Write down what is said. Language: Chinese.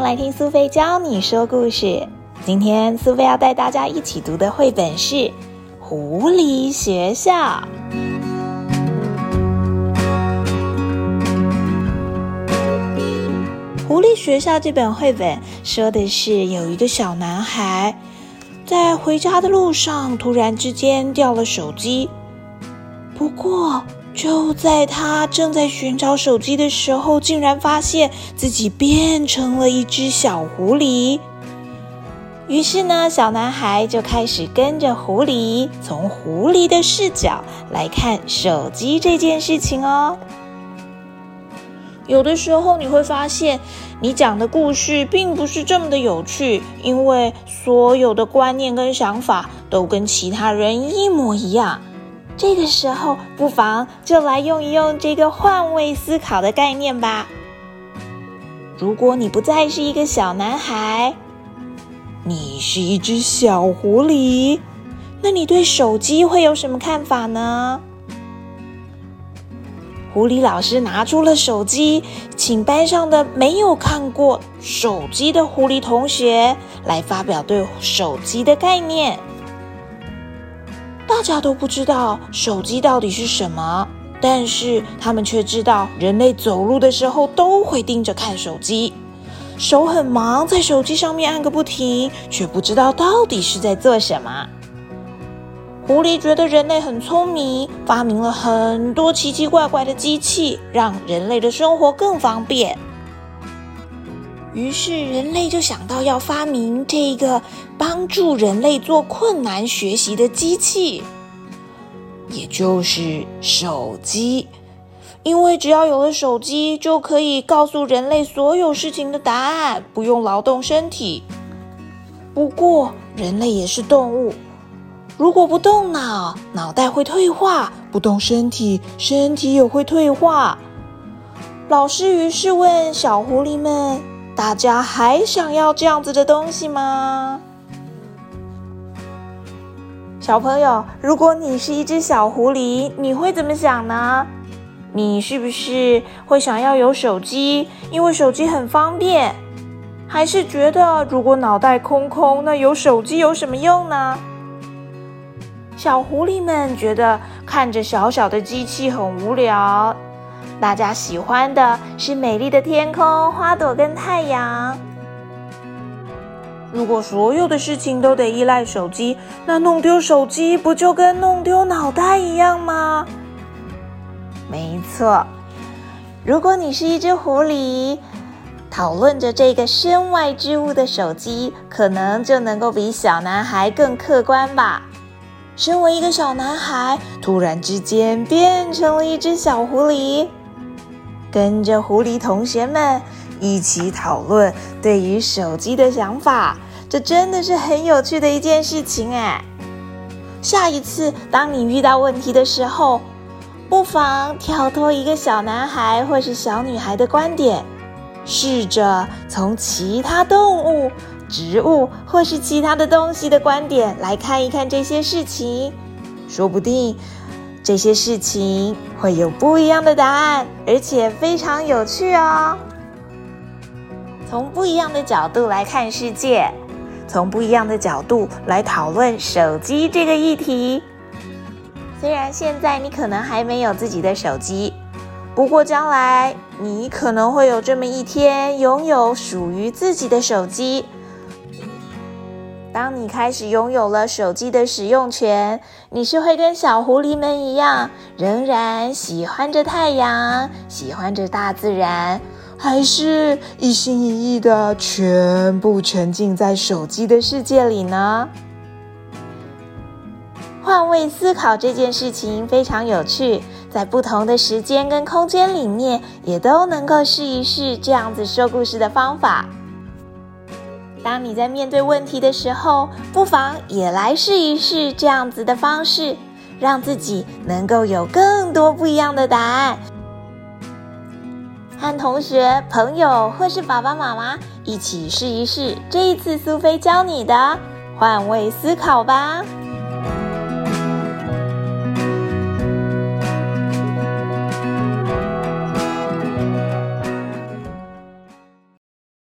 来听苏菲教你说故事。今天苏菲要带大家一起读的绘本是《狐狸学校》。《狐狸学校》这本绘本说的是有一个小男孩在回家的路上，突然之间掉了手机。不过，就在他正在寻找手机的时候，竟然发现自己变成了一只小狐狸。于是呢，小男孩就开始跟着狐狸，从狐狸的视角来看手机这件事情哦。有的时候你会发现，你讲的故事并不是这么的有趣，因为所有的观念跟想法都跟其他人一模一样。这个时候，不妨就来用一用这个换位思考的概念吧。如果你不再是一个小男孩，你是一只小狐狸，那你对手机会有什么看法呢？狐狸老师拿出了手机，请班上的没有看过手机的狐狸同学来发表对手机的概念。大家都不知道手机到底是什么，但是他们却知道人类走路的时候都会盯着看手机，手很忙，在手机上面按个不停，却不知道到底是在做什么。狐狸觉得人类很聪明，发明了很多奇奇怪怪的机器，让人类的生活更方便。于是，人类就想到要发明这个帮助人类做困难学习的机器，也就是手机。因为只要有了手机，就可以告诉人类所有事情的答案，不用劳动身体。不过，人类也是动物，如果不动脑，脑袋会退化；不动身体，身体也会退化。老师于是问小狐狸们。大家还想要这样子的东西吗？小朋友，如果你是一只小狐狸，你会怎么想呢？你是不是会想要有手机，因为手机很方便？还是觉得如果脑袋空空，那有手机有什么用呢？小狐狸们觉得看着小小的机器很无聊。大家喜欢的是美丽的天空、花朵跟太阳。如果所有的事情都得依赖手机，那弄丢手机不就跟弄丢脑袋一样吗？没错。如果你是一只狐狸，讨论着这个身外之物的手机，可能就能够比小男孩更客观吧。身为一个小男孩，突然之间变成了一只小狐狸。跟着狐狸同学们一起讨论对于手机的想法，这真的是很有趣的一件事情哎！下一次当你遇到问题的时候，不妨跳脱一个小男孩或是小女孩的观点，试着从其他动物、植物或是其他的东西的观点来看一看这些事情，说不定。这些事情会有不一样的答案，而且非常有趣哦。从不一样的角度来看世界，从不一样的角度来讨论手机这个议题。虽然现在你可能还没有自己的手机，不过将来你可能会有这么一天，拥有属于自己的手机。当你开始拥有了手机的使用权，你是会跟小狐狸们一样，仍然喜欢着太阳，喜欢着大自然，还是一心一意的全部沉浸在手机的世界里呢？换位思考这件事情非常有趣，在不同的时间跟空间里面，也都能够试一试这样子说故事的方法。当你在面对问题的时候，不妨也来试一试这样子的方式，让自己能够有更多不一样的答案。和同学、朋友或是爸爸妈妈一起试一试这一次苏菲教你的换位思考吧。